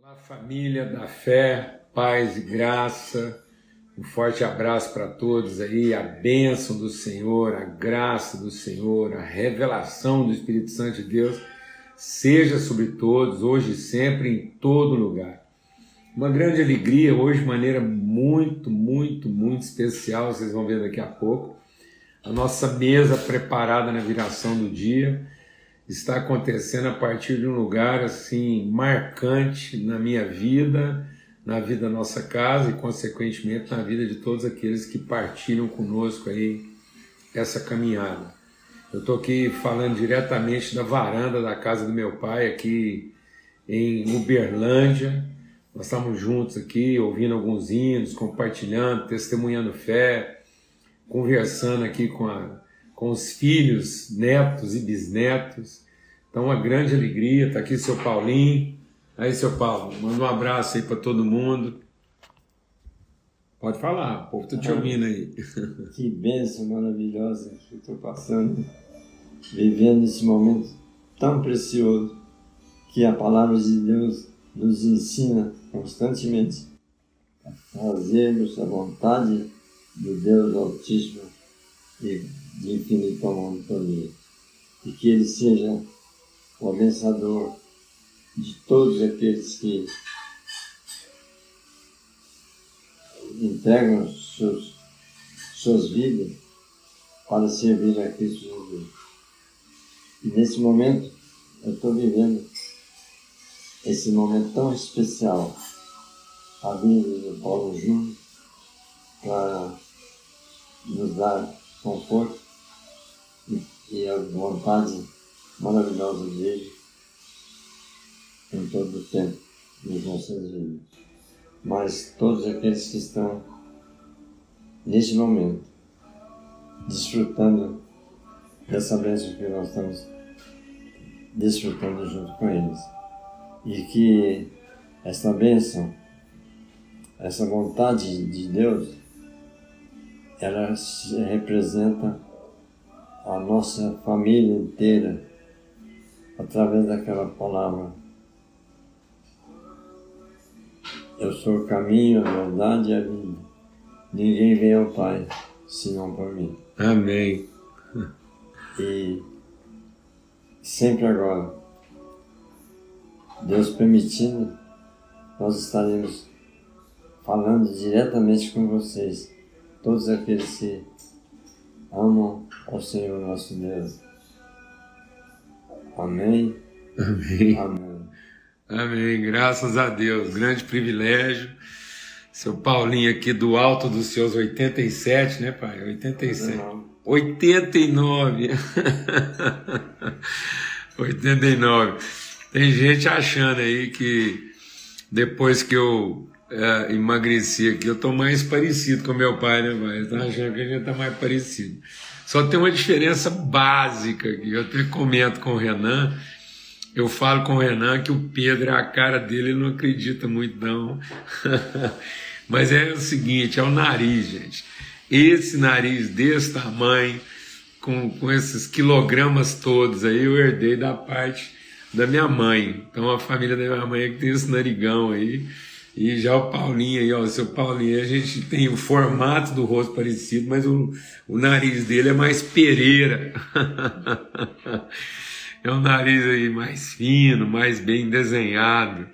Olá, família da fé, paz e graça. Um forte abraço para todos aí, a bênção do Senhor, a graça do Senhor, a revelação do Espírito Santo de Deus seja sobre todos, hoje e sempre, em todo lugar. Uma grande alegria hoje, maneira muito, muito, muito especial, vocês vão ver daqui a pouco. A nossa mesa preparada na viração do dia está acontecendo a partir de um lugar assim marcante na minha vida, na vida da nossa casa e consequentemente na vida de todos aqueles que partiram conosco aí essa caminhada. Eu estou aqui falando diretamente da varanda da casa do meu pai aqui em Uberlândia. Nós estamos juntos aqui, ouvindo alguns hinos, compartilhando, testemunhando fé, conversando aqui com a com os filhos, netos e bisnetos. Então, uma grande alegria. Está aqui seu Paulinho. Aí, seu Paulo, manda um abraço aí para todo mundo. Pode falar, o povo está te ouvindo aí. Que bênção maravilhosa que estou passando, vivendo esse momento tão precioso que a palavra de Deus nos ensina constantemente a fazermos a vontade do Deus Altíssimo e de infinito amor poder. E que Ele seja o abençador de todos aqueles que entregam seus, suas vidas para servir a Cristo Jesus. E nesse momento, eu estou vivendo esse momento tão especial, a vinda do Paulo Júnior, para nos dar conforto e, a vontade maravilhosa dele em todo o tempo das nossas vidas. Mas todos aqueles que estão neste momento desfrutando dessa bênção que nós estamos desfrutando junto com eles. E que essa bênção, essa vontade de Deus, ela representa a nossa família inteira através daquela palavra. Eu sou o caminho, a verdade e a vida. Ninguém vem ao Pai senão por mim. Amém. E sempre agora, Deus permitindo, nós estaremos falando diretamente com vocês, todos aqueles que amam ao Senhor nosso Deus. Amém. Amém. Amém. Amém. Graças a Deus. Grande privilégio. Seu Paulinho aqui do alto dos seus 87, né, pai? 87. Não. 89. 89. Tem gente achando aí que depois que eu é, emagreci aqui, eu tô mais parecido com meu pai, né, pai? Estão achando que a gente tá mais parecido. Só tem uma diferença básica aqui. Eu até comento com o Renan. Eu falo com o Renan que o Pedro é a cara dele, ele não acredita muito, não. Mas é o seguinte: é o nariz, gente. Esse nariz desse tamanho, com, com esses quilogramas todos aí, eu herdei da parte da minha mãe. Então a família da minha mãe é que tem esse narigão aí. E já o Paulinho aí, ó, o seu Paulinho, a gente tem o formato do rosto parecido, mas o, o nariz dele é mais pereira. é um nariz aí mais fino, mais bem desenhado,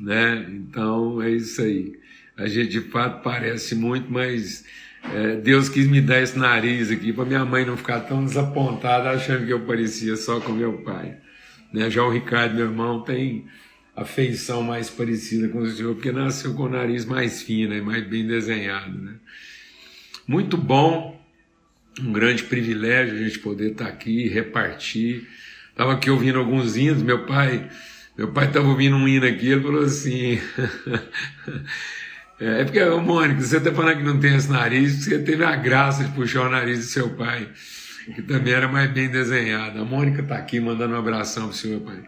né? Então é isso aí. A gente de fato parece muito, mas é, Deus quis me dar esse nariz aqui para minha mãe não ficar tão desapontada achando que eu parecia só com meu pai. Né? Já o Ricardo, meu irmão, tem a feição mais parecida com o senhor, porque nasceu com o nariz mais fino e mais bem desenhado. Né? Muito bom, um grande privilégio a gente poder estar aqui, repartir. Estava aqui ouvindo alguns hinos, meu pai, meu pai estava ouvindo um hino aqui, ele falou assim. É porque, ô Mônica, você está falando que não tem esse nariz, você teve a graça de puxar o nariz do seu pai, que também era mais bem desenhado. A Mônica está aqui mandando um abração para o senhor, pai.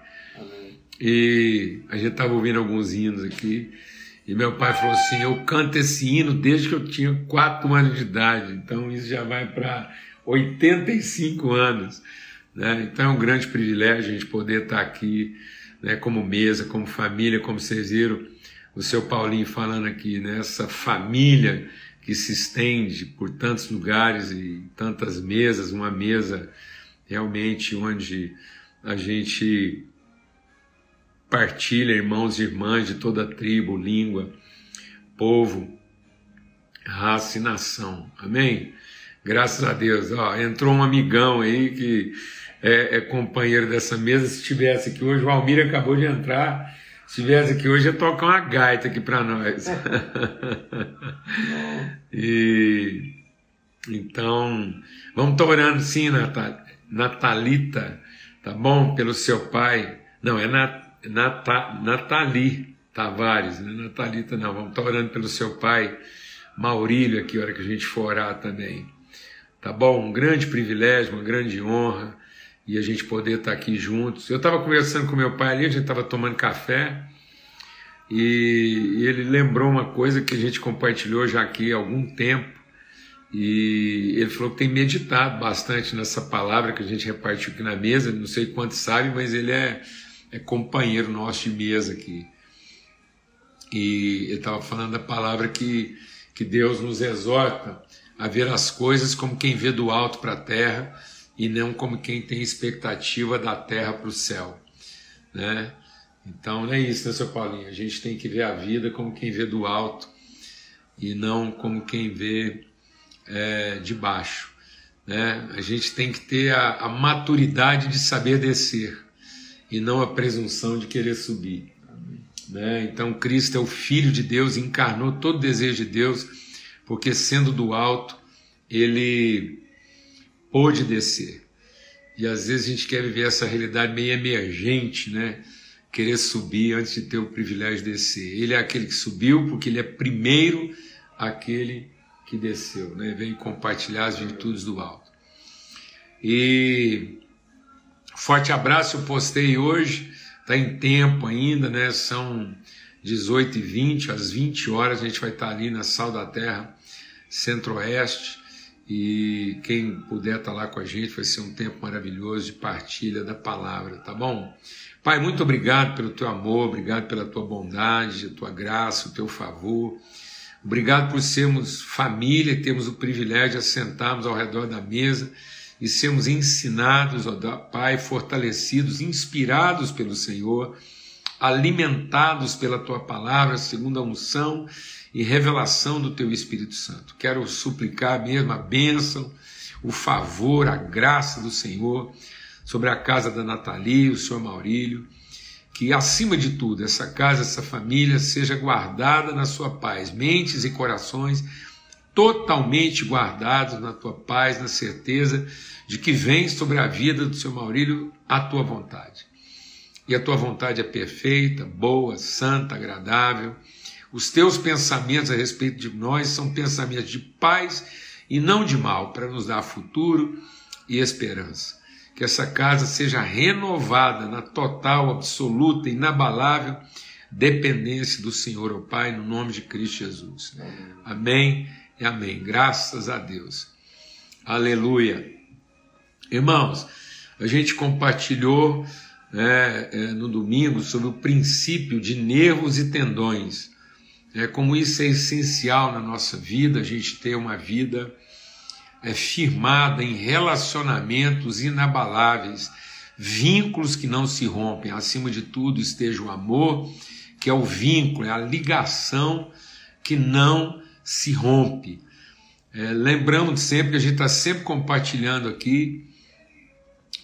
E a gente estava ouvindo alguns hinos aqui. E meu pai falou assim: Eu canto esse hino desde que eu tinha 4 anos de idade. Então isso já vai para 85 anos. Né? Então é um grande privilégio a gente poder estar aqui né, como mesa, como família, como vocês viram o seu Paulinho falando aqui, né, essa família que se estende por tantos lugares e tantas mesas, uma mesa realmente onde a gente partilha irmãos e irmãs de toda tribo, língua, povo, raça e nação. Amém? Graças a Deus. Ó, entrou um amigão aí que é, é, companheiro dessa mesa. Se estivesse aqui hoje, o Almir acabou de entrar. Se estivesse aqui hoje, ia tocar uma gaita aqui para nós. e então, vamos estar orando sim, Natalita, tá bom? Pelo seu pai. Não, é Nat, Nat, Natali Tavares, é Natalita, não. Vamos estar orando pelo seu pai, Maurílio, aqui, hora que a gente for orar também. Tá bom? Um grande privilégio, uma grande honra e a gente poder estar aqui juntos. Eu estava conversando com meu pai ali, a gente estava tomando café e ele lembrou uma coisa que a gente compartilhou já aqui há algum tempo e ele falou que tem meditado bastante nessa palavra que a gente repartiu aqui na mesa. Não sei quantos sabe, mas ele é, é companheiro nosso de mesa aqui. E ele estava falando da palavra que, que Deus nos exorta a ver as coisas como quem vê do alto para a terra e não como quem tem expectativa da terra para o céu. Né? Então não é isso, né, seu Paulinho? A gente tem que ver a vida como quem vê do alto e não como quem vê é, de baixo. Né? A gente tem que ter a, a maturidade de saber descer e não a presunção de querer subir. Né? Então Cristo é o Filho de Deus, encarnou todo o desejo de Deus, porque sendo do alto, ele pôde descer. E às vezes a gente quer viver essa realidade meio emergente, né? Querer subir antes de ter o privilégio de descer. Ele é aquele que subiu porque ele é primeiro aquele que desceu, né? Vem compartilhar as virtudes do alto. E forte abraço, eu postei hoje, está em tempo ainda, né? São 18 e 20, às 20 horas a gente vai estar ali na Sal da Terra, Centro-Oeste e quem puder estar lá com a gente vai ser um tempo maravilhoso de partilha da palavra, tá bom? Pai, muito obrigado pelo teu amor, obrigado pela tua bondade, a tua graça, o teu favor. Obrigado por sermos família, termos o privilégio de sentarmos ao redor da mesa e sermos ensinados, ó Pai, fortalecidos, inspirados pelo Senhor, alimentados pela tua palavra, segundo a unção e revelação do teu Espírito Santo. Quero suplicar mesmo a bênção, o favor, a graça do Senhor sobre a casa da Nathalie, o senhor Maurílio, que acima de tudo essa casa, essa família seja guardada na sua paz, mentes e corações totalmente guardados na tua paz, na certeza de que vem sobre a vida do seu Maurílio a tua vontade. E a tua vontade é perfeita, boa, santa, agradável os teus pensamentos a respeito de nós são pensamentos de paz e não de mal, para nos dar futuro e esperança. Que essa casa seja renovada na total, absoluta, inabalável dependência do Senhor, o Pai, no nome de Cristo Jesus. Amém e amém. Graças a Deus. Aleluia. Irmãos, a gente compartilhou é, é, no domingo sobre o princípio de nervos e tendões é, como isso é essencial na nossa vida, a gente ter uma vida é, firmada em relacionamentos inabaláveis, vínculos que não se rompem. Acima de tudo, esteja o amor, que é o vínculo, é a ligação que não se rompe. É, lembramos sempre a gente está sempre compartilhando aqui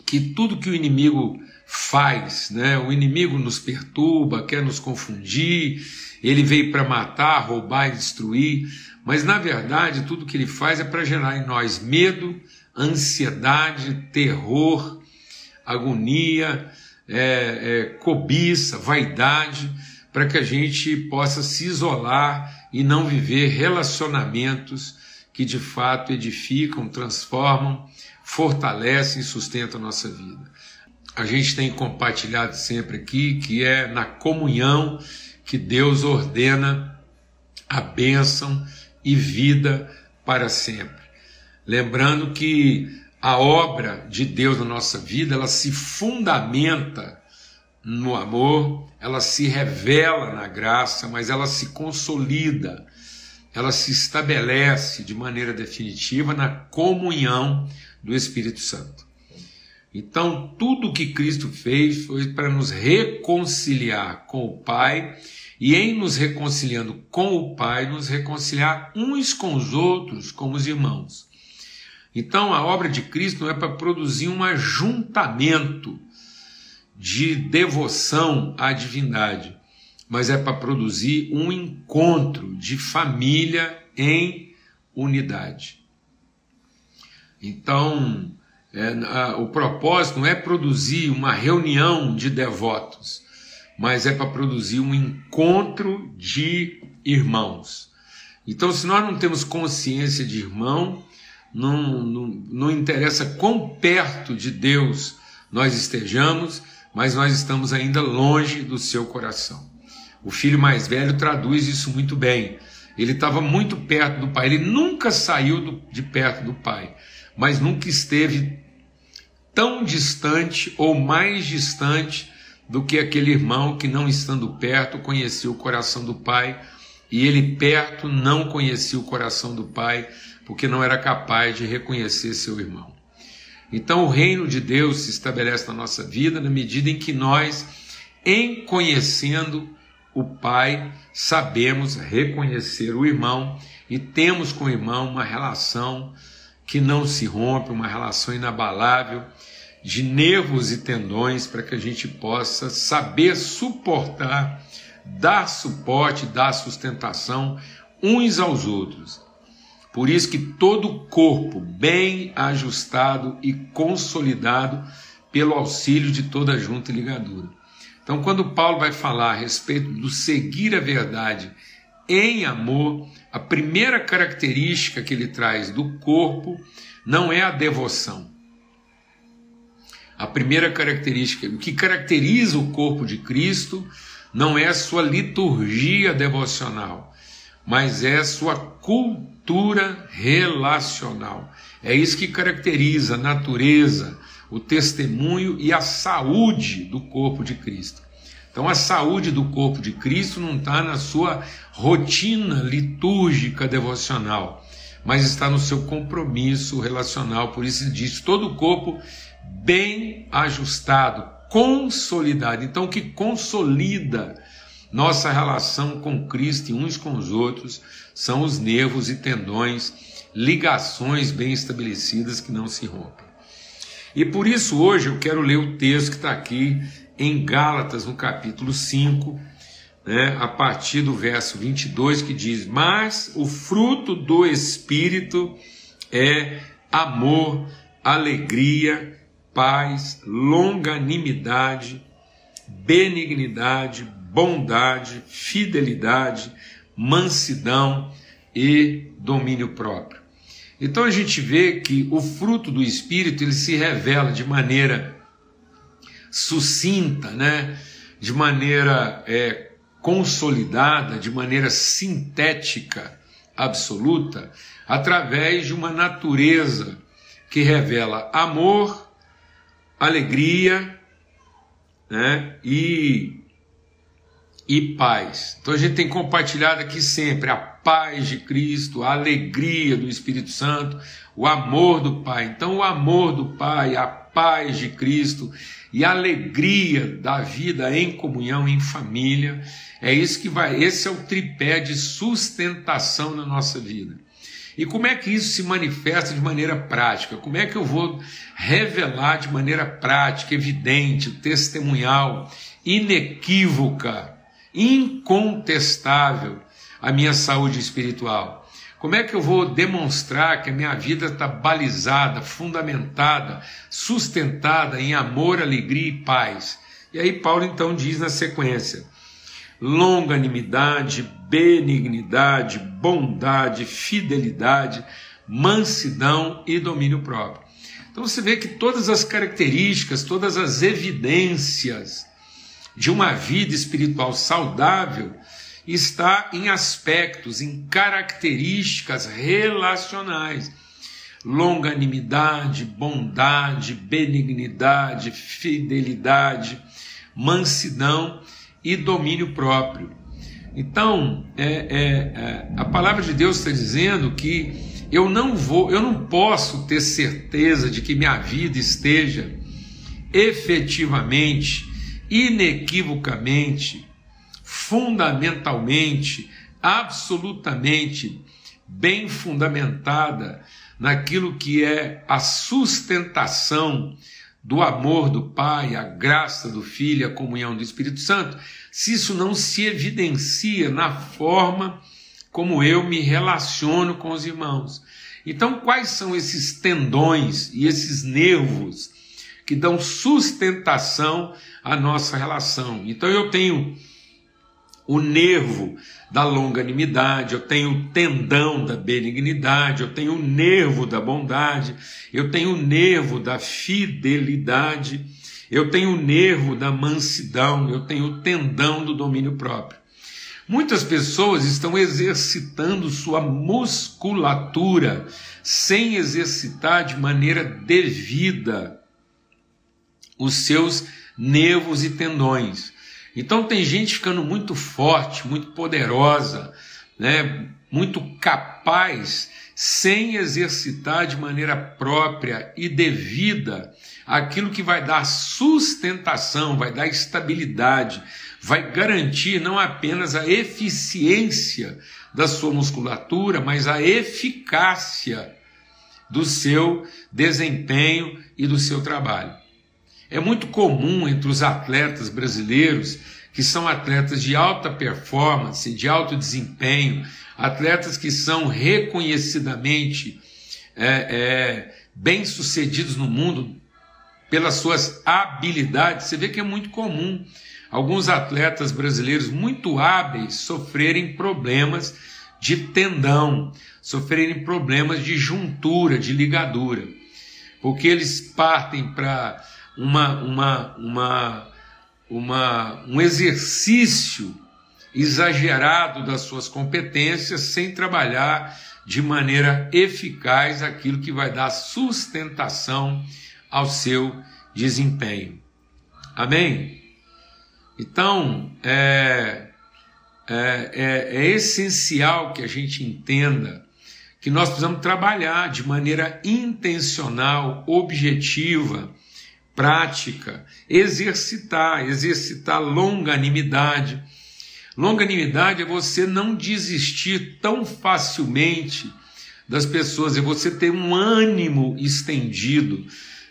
que tudo que o inimigo faz, né? o inimigo nos perturba, quer nos confundir, ele veio para matar, roubar e destruir, mas na verdade tudo que ele faz é para gerar em nós medo, ansiedade, terror, agonia, é, é, cobiça, vaidade, para que a gente possa se isolar e não viver relacionamentos que de fato edificam, transformam, fortalecem e sustentam a nossa vida. A gente tem compartilhado sempre aqui que é na comunhão que Deus ordena a bênção e vida para sempre. Lembrando que a obra de Deus na nossa vida, ela se fundamenta no amor, ela se revela na graça, mas ela se consolida, ela se estabelece de maneira definitiva na comunhão do Espírito Santo. Então, tudo que Cristo fez foi para nos reconciliar com o Pai e, em nos reconciliando com o Pai, nos reconciliar uns com os outros, como os irmãos. Então, a obra de Cristo não é para produzir um ajuntamento de devoção à divindade, mas é para produzir um encontro de família em unidade. Então, é, a, o propósito não é produzir uma reunião de devotos, mas é para produzir um encontro de irmãos. Então, se nós não temos consciência de irmão, não, não, não interessa quão perto de Deus nós estejamos, mas nós estamos ainda longe do seu coração. O filho mais velho traduz isso muito bem. Ele estava muito perto do pai, ele nunca saiu do, de perto do pai, mas nunca esteve tão distante ou mais distante do que aquele irmão que, não estando perto, conhecia o coração do pai, e ele perto não conhecia o coração do pai, porque não era capaz de reconhecer seu irmão. Então, o reino de Deus se estabelece na nossa vida na medida em que nós, em conhecendo o Pai, sabemos reconhecer o irmão e temos com o irmão uma relação que não se rompe, uma relação inabalável de nervos e tendões para que a gente possa saber suportar, dar suporte, dar sustentação uns aos outros. Por isso que todo corpo bem ajustado e consolidado pelo auxílio de toda junta e ligadura. Então, quando Paulo vai falar a respeito do seguir a verdade em amor, a primeira característica que ele traz do corpo não é a devoção. A primeira característica, o que caracteriza o corpo de Cristo não é a sua liturgia devocional, mas é a sua cultura relacional. É isso que caracteriza a natureza, o testemunho e a saúde do corpo de Cristo. Então, a saúde do corpo de Cristo não está na sua rotina litúrgica devocional, mas está no seu compromisso relacional. Por isso, diz: todo o corpo bem ajustado, consolidado. Então, o que consolida nossa relação com Cristo e uns com os outros são os nervos e tendões, ligações bem estabelecidas que não se rompem. E por isso hoje eu quero ler o texto que está aqui em Gálatas, no capítulo 5, né, a partir do verso 22, que diz: Mas o fruto do Espírito é amor, alegria, paz, longanimidade, benignidade, bondade, fidelidade, mansidão e domínio próprio. Então a gente vê que o fruto do Espírito ele se revela de maneira sucinta, né? de maneira é, consolidada, de maneira sintética, absoluta, através de uma natureza que revela amor, alegria né? e, e paz. Então a gente tem compartilhado aqui sempre a paz de Cristo, a alegria do Espírito Santo, o amor do Pai. Então o amor do Pai, a paz de Cristo e a alegria da vida em comunhão, em família, é isso que vai, esse é o tripé de sustentação na nossa vida. E como é que isso se manifesta de maneira prática? Como é que eu vou revelar de maneira prática, evidente, testemunhal, inequívoca, incontestável a minha saúde espiritual? Como é que eu vou demonstrar que a minha vida está balizada, fundamentada, sustentada em amor, alegria e paz? E aí Paulo então diz na sequência: longanimidade, benignidade, bondade, fidelidade, mansidão e domínio próprio. Então você vê que todas as características, todas as evidências de uma vida espiritual saudável está em aspectos, em características relacionais. longanimidade, bondade, benignidade, fidelidade, mansidão e domínio próprio. Então, é, é, é, a palavra de Deus está dizendo que eu não vou, eu não posso ter certeza de que minha vida esteja efetivamente, inequivocamente, fundamentalmente, absolutamente bem fundamentada naquilo que é a sustentação do amor do Pai, a graça do Filho, a comunhão do Espírito Santo, se isso não se evidencia na forma como eu me relaciono com os irmãos. Então, quais são esses tendões e esses nervos que dão sustentação à nossa relação? Então, eu tenho o nervo da longanimidade, eu tenho o tendão da benignidade, eu tenho o nervo da bondade, eu tenho o nervo da fidelidade, eu tenho o nervo da mansidão, eu tenho o tendão do domínio próprio. Muitas pessoas estão exercitando sua musculatura sem exercitar de maneira devida os seus nervos e tendões. Então tem gente ficando muito forte, muito poderosa, né, muito capaz, sem exercitar de maneira própria e devida aquilo que vai dar sustentação, vai dar estabilidade, vai garantir não apenas a eficiência da sua musculatura, mas a eficácia do seu desempenho e do seu trabalho. É muito comum entre os atletas brasileiros, que são atletas de alta performance, de alto desempenho, atletas que são reconhecidamente é, é, bem-sucedidos no mundo pelas suas habilidades. Você vê que é muito comum alguns atletas brasileiros muito hábeis sofrerem problemas de tendão, sofrerem problemas de juntura, de ligadura, porque eles partem para uma, uma, uma, uma, um exercício exagerado das suas competências sem trabalhar de maneira eficaz aquilo que vai dar sustentação ao seu desempenho. Amém? Então, é, é, é, é essencial que a gente entenda que nós precisamos trabalhar de maneira intencional, objetiva, prática, exercitar, exercitar longanimidade. Longanimidade é você não desistir tão facilmente das pessoas, é você ter um ânimo estendido,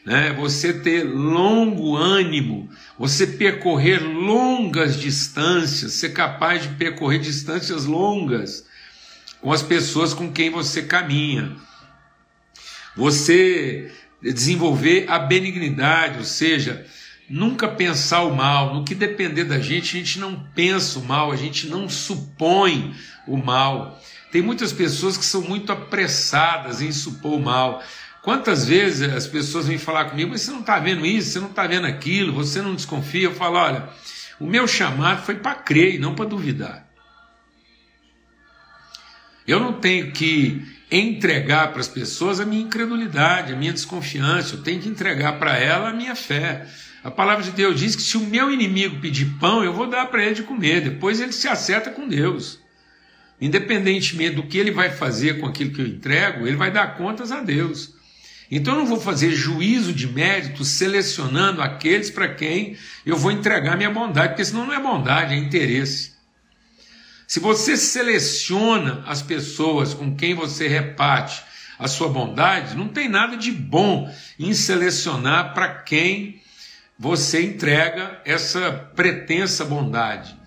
né? você ter longo ânimo, você percorrer longas distâncias, ser capaz de percorrer distâncias longas com as pessoas com quem você caminha. Você desenvolver a benignidade, ou seja, nunca pensar o mal. No que depender da gente, a gente não pensa o mal, a gente não supõe o mal. Tem muitas pessoas que são muito apressadas em supor o mal. Quantas vezes as pessoas vêm falar comigo, mas você não está vendo isso, você não está vendo aquilo, você não desconfia? Eu falo, olha, o meu chamado foi para crer e não para duvidar. Eu não tenho que entregar para as pessoas a minha incredulidade, a minha desconfiança, eu tenho que entregar para ela a minha fé. A palavra de Deus diz que se o meu inimigo pedir pão, eu vou dar para ele de comer, depois ele se acerta com Deus. Independentemente do que ele vai fazer com aquilo que eu entrego, ele vai dar contas a Deus. Então eu não vou fazer juízo de mérito selecionando aqueles para quem eu vou entregar minha bondade, porque senão não é bondade, é interesse. Se você seleciona as pessoas com quem você reparte a sua bondade, não tem nada de bom em selecionar para quem você entrega essa pretensa bondade.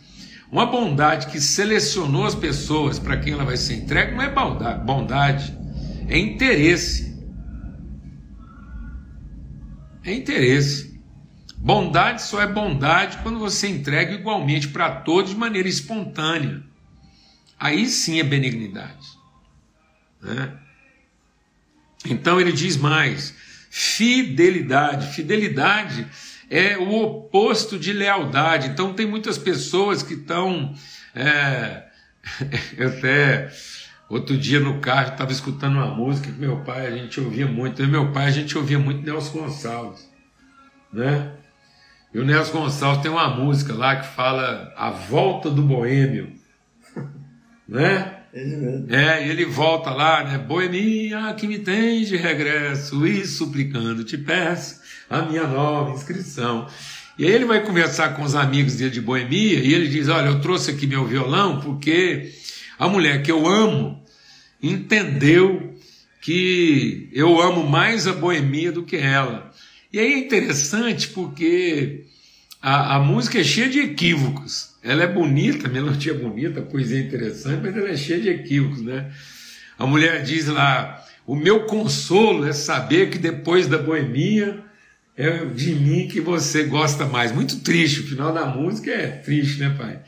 Uma bondade que selecionou as pessoas para quem ela vai ser entregue não é bondade, é interesse. É interesse. Bondade só é bondade quando você entrega igualmente para todos de maneira espontânea. Aí sim é benignidade. Né? Então ele diz mais: fidelidade. Fidelidade é o oposto de lealdade. Então tem muitas pessoas que estão. É, eu até Outro dia no carro estava escutando uma música que meu pai a gente ouvia muito. Eu e meu pai a gente ouvia muito Nelson Gonçalves, né? E o Nelson Gonçalves tem uma música lá que fala a volta do boêmio, né? É, e ele volta lá, né? Boemia que me tens de regresso e suplicando te peço a minha nova inscrição. E aí ele vai conversar com os amigos dele de Boemia e ele diz: Olha, eu trouxe aqui meu violão porque a mulher que eu amo entendeu que eu amo mais a Boemia do que ela. E aí é interessante porque a, a música é cheia de equívocos. Ela é bonita, a melodia bonita, poesia interessante, mas ela é cheia de equívocos, né? A mulher diz lá: O meu consolo é saber que depois da boemia é de mim que você gosta mais. Muito triste, o final da música é triste, né, pai?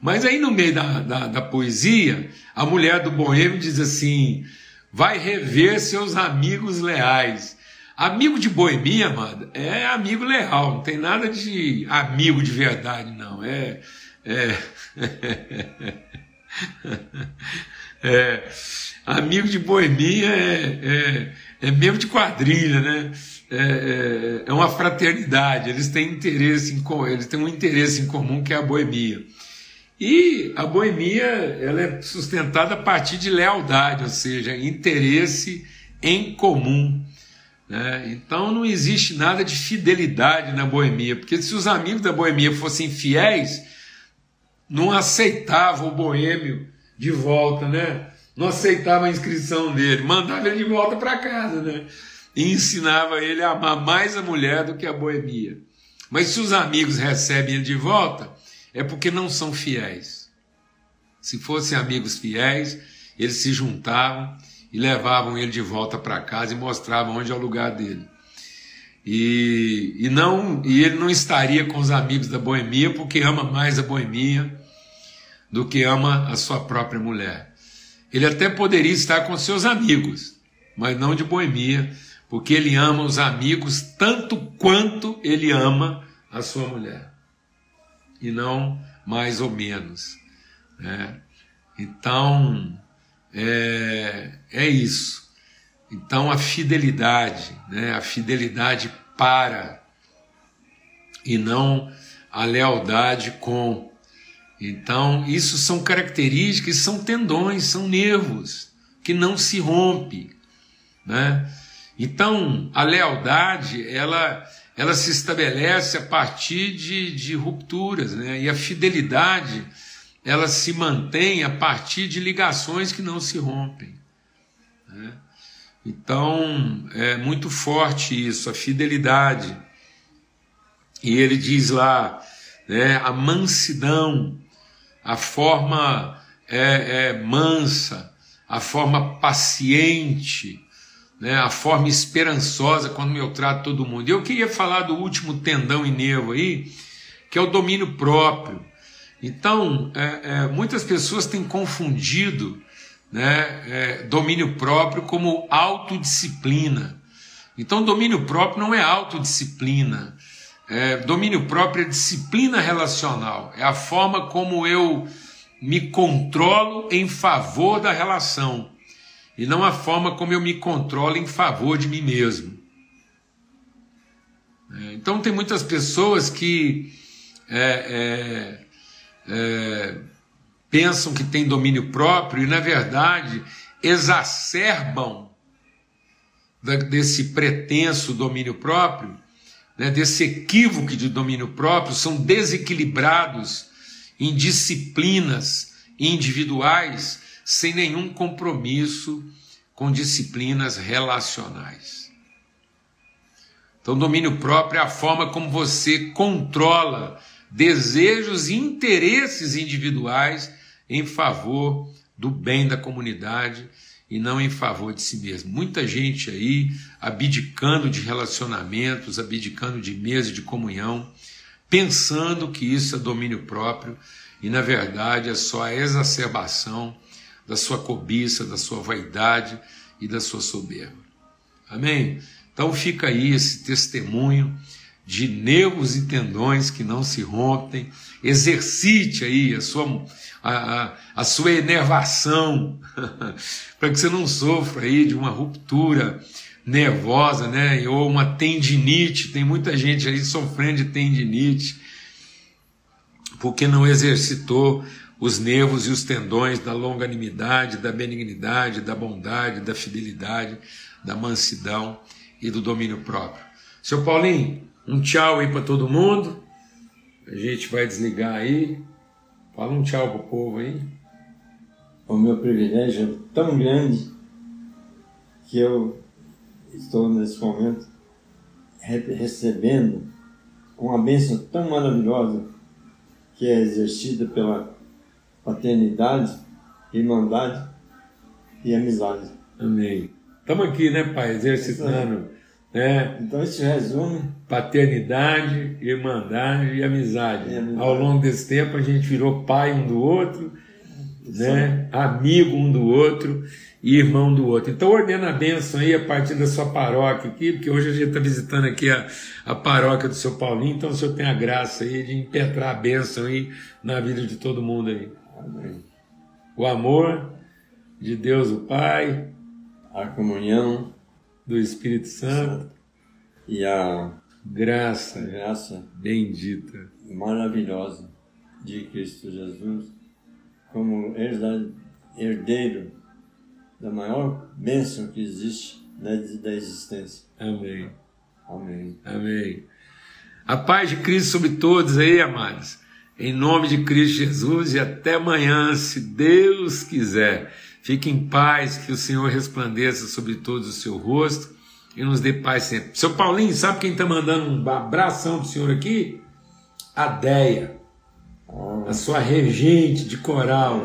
Mas aí no meio da, da, da poesia, a mulher do boêmio diz assim: vai rever seus amigos leais. Amigo de boemia, amada, é amigo leal, não tem nada de amigo de verdade, não. É. é, é amigo de boemia é, é, é mesmo de quadrilha, né? É, é, é, uma fraternidade, eles têm interesse em eles têm um interesse em comum que é a boemia. E a boemia ela é sustentada a partir de lealdade, ou seja, interesse em comum. Né? Então não existe nada de fidelidade na boemia, porque se os amigos da boemia fossem fiéis, não aceitavam o boêmio de volta, né? não aceitava a inscrição dele, mandava ele de volta para casa, né? e ensinava ele a amar mais a mulher do que a boemia. Mas se os amigos recebem ele de volta, é porque não são fiéis. Se fossem amigos fiéis, eles se juntavam e levavam ele de volta para casa e mostravam onde é o lugar dele. E, e, não, e ele não estaria com os amigos da boemia porque ama mais a boemia do que ama a sua própria mulher. Ele até poderia estar com seus amigos, mas não de boemia, porque ele ama os amigos tanto quanto ele ama a sua mulher, e não mais ou menos. Né? Então, é, é isso. Então a fidelidade, né? a fidelidade para e não a lealdade com. Então, isso são características, são tendões, são nervos que não se rompe, né? Então, a lealdade, ela, ela se estabelece a partir de, de rupturas, né? E a fidelidade, ela se mantém a partir de ligações que não se rompem. Né? Então, é muito forte isso, a fidelidade. E ele diz lá, né, a mansidão, a forma é, é, mansa, a forma paciente, né, a forma esperançosa quando eu trato todo mundo. Eu queria falar do último tendão e nervo aí, que é o domínio próprio. Então, é, é, muitas pessoas têm confundido né, é, domínio próprio como autodisciplina. Então, domínio próprio não é autodisciplina. É, domínio próprio é disciplina relacional. É a forma como eu me controlo em favor da relação e não a forma como eu me controlo em favor de mim mesmo. É, então, tem muitas pessoas que é, é pensam que têm domínio próprio e, na verdade, exacerbam desse pretenso domínio próprio, né, desse equívoco de domínio próprio, são desequilibrados em disciplinas individuais sem nenhum compromisso com disciplinas relacionais. Então, domínio próprio é a forma como você controla desejos e interesses individuais em favor do bem da comunidade e não em favor de si mesmo. Muita gente aí abdicando de relacionamentos, abdicando de mesa de comunhão, pensando que isso é domínio próprio e na verdade é só a exacerbação da sua cobiça, da sua vaidade e da sua soberba. Amém? Então fica aí esse testemunho de nervos e tendões que não se rompem. Exercite aí a sua, a, a, a sua enervação, para que você não sofra aí de uma ruptura nervosa, né? Ou uma tendinite. Tem muita gente aí sofrendo de tendinite porque não exercitou os nervos e os tendões da longanimidade, da benignidade, da bondade, da fidelidade, da mansidão e do domínio próprio. Seu Paulinho, um tchau aí para todo mundo. A gente vai desligar aí. Fala um tchau pro povo aí. O meu privilégio é tão grande que eu estou nesse momento recebendo uma bênção tão maravilhosa que é exercida pela paternidade, irmandade e amizade. Amém. Estamos aqui, né, Pai, exercitando. Né? Então isso resume. Paternidade, irmandade e amizade. e amizade. Ao longo desse tempo a gente virou pai um do outro, né? amigo um do outro e irmão do outro. Então ordena a bênção aí a partir da sua paróquia aqui, porque hoje a gente está visitando aqui a, a paróquia do seu Paulinho, então o senhor tem a graça aí de impetrar a bênção aí na vida de todo mundo aí. Amém. O amor de Deus o Pai, a comunhão do Espírito Santo e a graça, graça bendita, maravilhosa de Cristo Jesus como herdeiro da maior bênção que existe né, da existência. Amém. Amém. Amém. A paz de Cristo sobre todos aí, amados. Em nome de Cristo Jesus e até amanhã, se Deus quiser. Fique em paz, que o Senhor resplandeça sobre todos o seu rosto e nos dê paz sempre. Seu Paulinho, sabe quem está mandando um abração para o senhor aqui? A Deia, a sua regente de coral.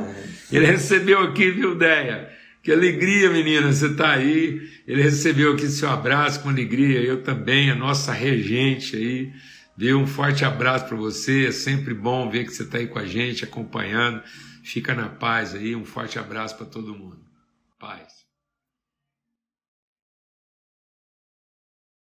Ele recebeu aqui, viu, Deia? Que alegria, menina, você está aí. Ele recebeu aqui seu abraço com alegria. Eu também, a nossa regente aí. Dê um forte abraço para você. É sempre bom ver que você está aí com a gente, acompanhando. Fica na paz aí. Um forte abraço para todo mundo. Paz.